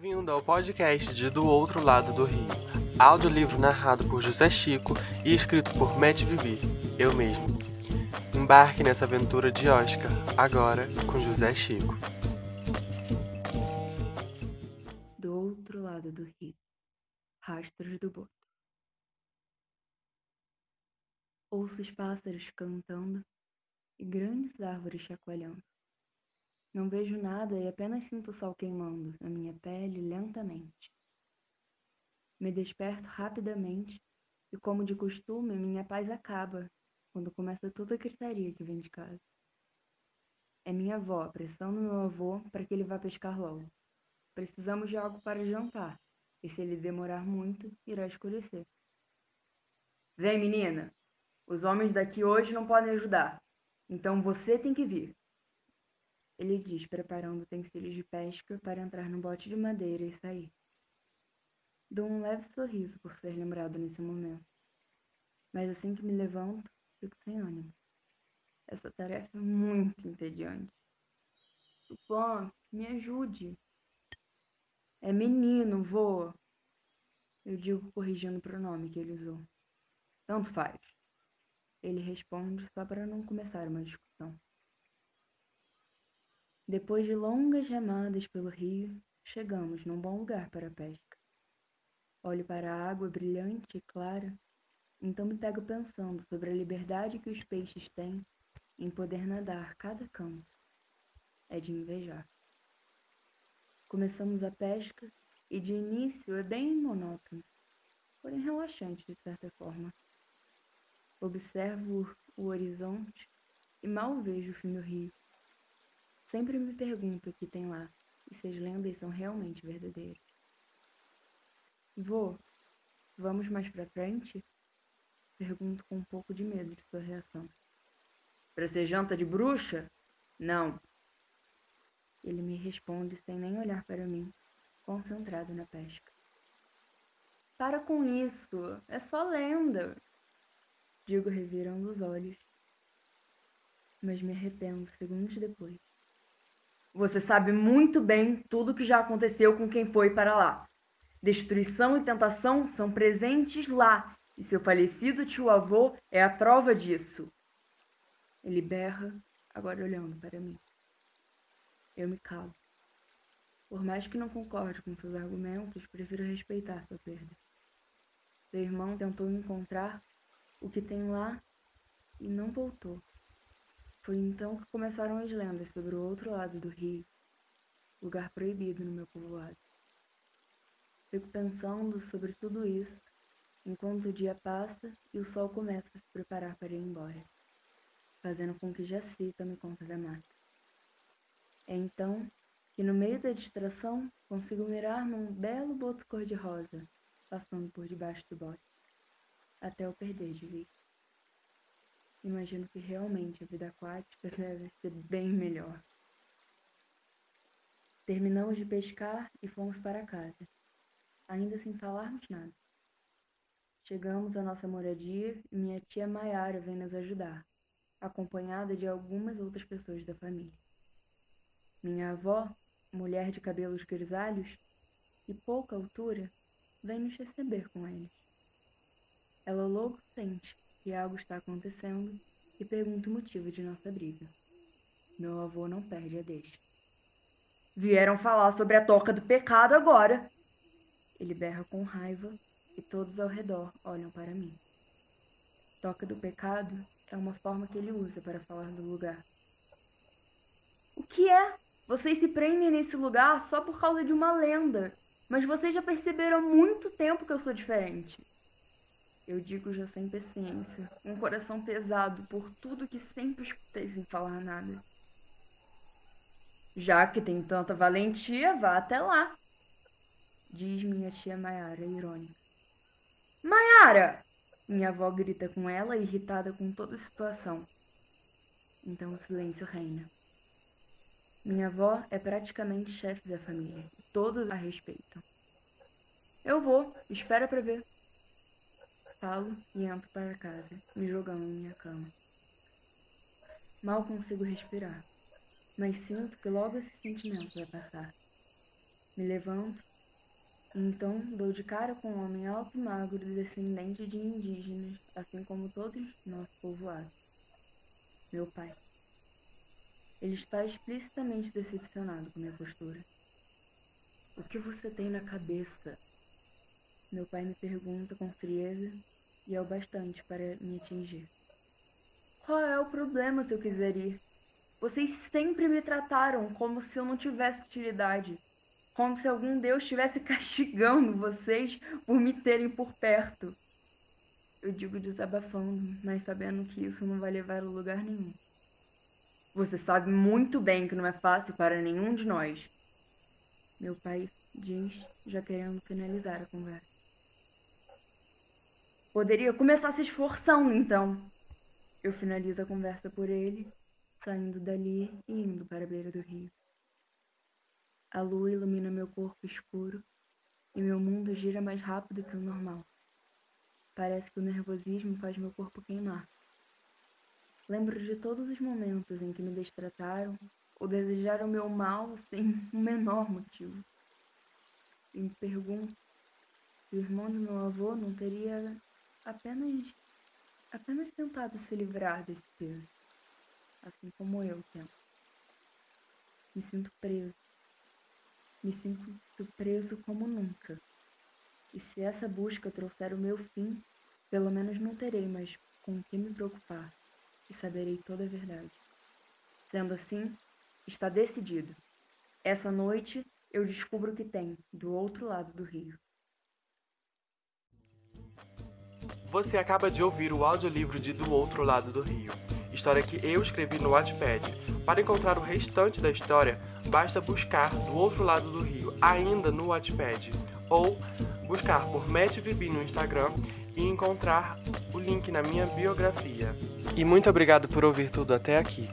Bem-vindo ao podcast de Do Outro Lado do Rio, audiolivro narrado por José Chico e escrito por Matt Vivi, eu mesmo. Embarque nessa aventura de Oscar, agora com José Chico. Do outro lado do rio, rastros do boto. Ouço os pássaros cantando e grandes árvores chacoalhando. Não vejo nada e apenas sinto o sol queimando na minha pele lentamente. Me desperto rapidamente e, como de costume, minha paz acaba quando começa toda a gritaria que vem de casa. É minha avó pressando meu avô para que ele vá pescar logo. Precisamos de algo para jantar, e se ele demorar muito, irá escurecer. Vem, menina! Os homens daqui hoje não podem ajudar, então você tem que vir. Ele diz, preparando utensílios de pesca para entrar no bote de madeira e sair. Dou um leve sorriso por ser lembrado nesse momento. Mas assim que me levanto, fico sem ânimo. Essa tarefa é muito entediante. Tupã, me ajude. É menino, voa. Eu digo corrigindo o pronome que ele usou. Tanto faz. Ele responde só para não começar uma discussão. Depois de longas remadas pelo rio, chegamos num bom lugar para a pesca. Olho para a água brilhante e clara, então me pego pensando sobre a liberdade que os peixes têm em poder nadar cada canto. É de invejar. Começamos a pesca e de início é bem monótono, porém relaxante de certa forma. Observo o horizonte e mal vejo o fim do rio. Sempre me pergunto o que tem lá e se as lendas são realmente verdadeiras. Vô, vamos mais pra frente? Pergunto com um pouco de medo de sua reação. Pra ser janta de bruxa? Não. Ele me responde sem nem olhar para mim, concentrado na pesca. Para com isso, é só lenda. Digo revirando os olhos, mas me arrependo segundos depois. Você sabe muito bem tudo o que já aconteceu com quem foi para lá. Destruição e tentação são presentes lá, e seu falecido tio-avô é a prova disso. Ele berra, agora olhando para mim. Eu me calo. Por mais que não concorde com seus argumentos, prefiro respeitar sua perda. Seu irmão tentou encontrar o que tem lá e não voltou. Foi então que começaram as lendas sobre o outro lado do rio, lugar proibido no meu povoado. Fico pensando sobre tudo isso enquanto o dia passa e o sol começa a se preparar para ir embora, fazendo com que Jacita me conte da mata. É então que, no meio da distração, consigo mirar num belo boto cor-de-rosa passando por debaixo do bote, até eu perder de vista. Imagino que realmente a vida aquática deve ser bem melhor. Terminamos de pescar e fomos para casa, ainda sem falarmos nada. Chegamos à nossa moradia e minha tia Maiara vem nos ajudar, acompanhada de algumas outras pessoas da família. Minha avó, mulher de cabelos grisalhos e pouca altura, vem nos receber com eles. Ela logo sente que algo está acontecendo e pergunta o motivo de nossa briga. Meu avô não perde a deixa. Vieram falar sobre a toca do pecado agora. Ele berra com raiva e todos ao redor olham para mim. Toca do pecado é uma forma que ele usa para falar do lugar. O que é? Vocês se prendem nesse lugar só por causa de uma lenda. Mas vocês já perceberam há muito tempo que eu sou diferente. Eu digo já sem paciência, um coração pesado por tudo que sempre escutei sem falar nada. Já que tem tanta valentia, vá até lá, diz minha tia Maiara, irônica. Maiara! Minha avó grita com ela, irritada com toda a situação. Então o silêncio reina. Minha avó é praticamente chefe da família. Todos a respeitam. Eu vou, espera para ver. Falo e entro para casa, me jogando em minha cama. Mal consigo respirar, mas sinto que logo esse sentimento vai passar. Me levanto então dou de cara com um homem alto e magro, descendente de indígenas, assim como todos nosso povoado. Meu pai. Ele está explicitamente decepcionado com minha postura. O que você tem na cabeça? Meu pai me pergunta com frieza e é o bastante para me atingir. Qual é o problema se eu quiser ir? Vocês sempre me trataram como se eu não tivesse utilidade, como se algum Deus estivesse castigando vocês por me terem por perto. Eu digo desabafando, mas sabendo que isso não vai levar a lugar nenhum. Você sabe muito bem que não é fácil para nenhum de nós. Meu pai diz, já querendo finalizar a conversa. Poderia começar se esforçando, então. Eu finalizo a conversa por ele saindo dali e indo para a beira do rio. A lua ilumina meu corpo escuro e meu mundo gira mais rápido que o normal. Parece que o nervosismo faz meu corpo queimar. Lembro de todos os momentos em que me destrataram ou desejaram meu mal sem o menor motivo. E me pergunto se o irmão do meu avô não teria apenas apenas tentado se livrar desse peso assim como eu tento. Me sinto preso. Me sinto preso como nunca. E se essa busca trouxer o meu fim, pelo menos não terei mais com o que me preocupar e saberei toda a verdade. Sendo assim, está decidido. Essa noite eu descubro o que tem do outro lado do rio. Você acaba de ouvir o audiolivro de Do Outro Lado do Rio história que eu escrevi no Wattpad. Para encontrar o restante da história, basta buscar do outro lado do rio, ainda no Wattpad, ou buscar por Matt Vibi no Instagram e encontrar o link na minha biografia. E muito obrigado por ouvir tudo até aqui.